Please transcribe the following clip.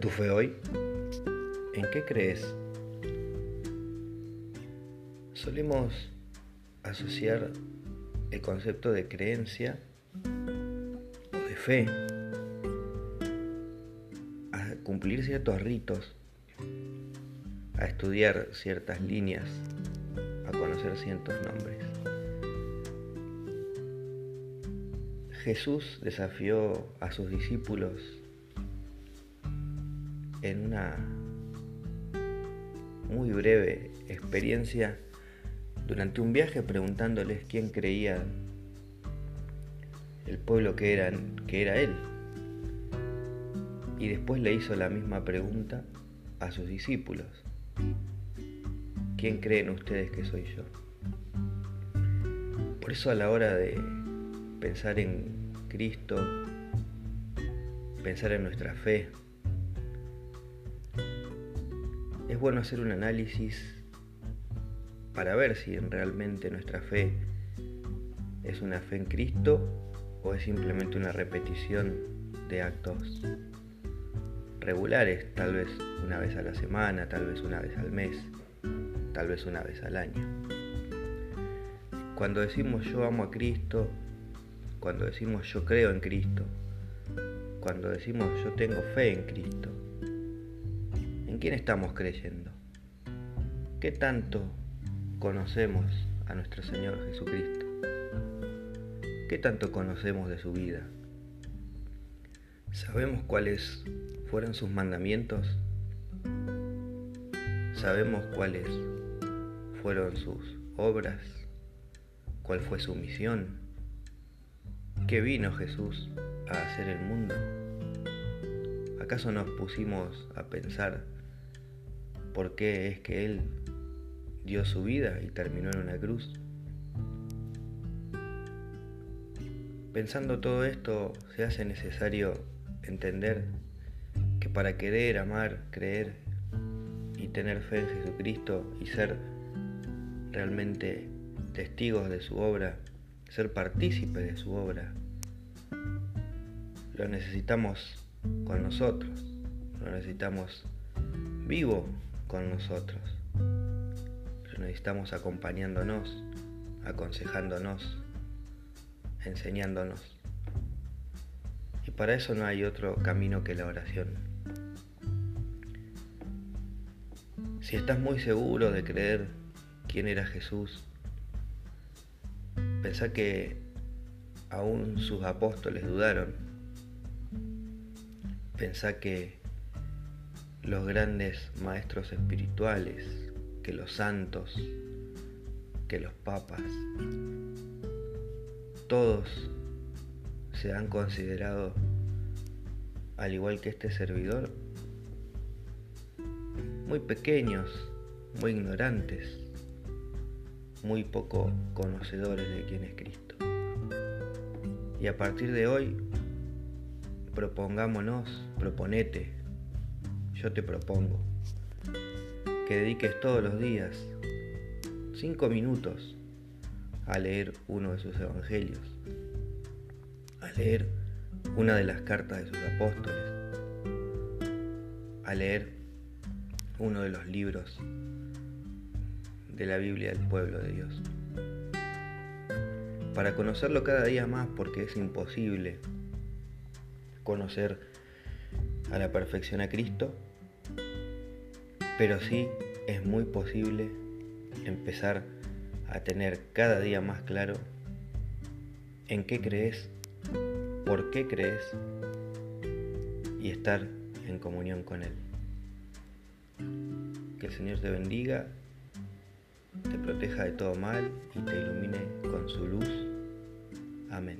tu fe hoy? ¿En qué crees? Solemos asociar el concepto de creencia o de fe a cumplir ciertos ritos, a estudiar ciertas líneas, a conocer ciertos nombres. Jesús desafió a sus discípulos en una muy breve experiencia durante un viaje preguntándoles quién creía el pueblo que, que era él. Y después le hizo la misma pregunta a sus discípulos. ¿Quién creen ustedes que soy yo? Por eso a la hora de pensar en Cristo, pensar en nuestra fe, es bueno hacer un análisis para ver si realmente nuestra fe es una fe en Cristo o es simplemente una repetición de actos regulares, tal vez una vez a la semana, tal vez una vez al mes, tal vez una vez al año. Cuando decimos yo amo a Cristo, cuando decimos yo creo en Cristo, cuando decimos yo tengo fe en Cristo, quién estamos creyendo? ¿Qué tanto conocemos a nuestro Señor Jesucristo? ¿Qué tanto conocemos de su vida? ¿Sabemos cuáles fueron sus mandamientos? ¿Sabemos cuáles fueron sus obras? ¿Cuál fue su misión? ¿Qué vino Jesús a hacer el mundo? ¿Acaso nos pusimos a pensar por qué es que Él dio su vida y terminó en una cruz. Pensando todo esto, se hace necesario entender que para querer, amar, creer y tener fe en Jesucristo y ser realmente testigos de su obra, ser partícipes de su obra, lo necesitamos con nosotros, lo necesitamos vivo con nosotros. Pero necesitamos acompañándonos, aconsejándonos, enseñándonos. Y para eso no hay otro camino que la oración. Si estás muy seguro de creer quién era Jesús, pensá que aún sus apóstoles dudaron. Pensá que los grandes maestros espirituales, que los santos, que los papas, todos se han considerado, al igual que este servidor, muy pequeños, muy ignorantes, muy poco conocedores de quién es Cristo. Y a partir de hoy, propongámonos, proponete, yo te propongo que dediques todos los días cinco minutos a leer uno de sus evangelios, a leer una de las cartas de sus apóstoles, a leer uno de los libros de la Biblia del pueblo de Dios. Para conocerlo cada día más porque es imposible conocer a la perfección a Cristo pero sí es muy posible empezar a tener cada día más claro en qué crees, por qué crees y estar en comunión con Él. Que el Señor te bendiga, te proteja de todo mal y te ilumine con su luz. Amén.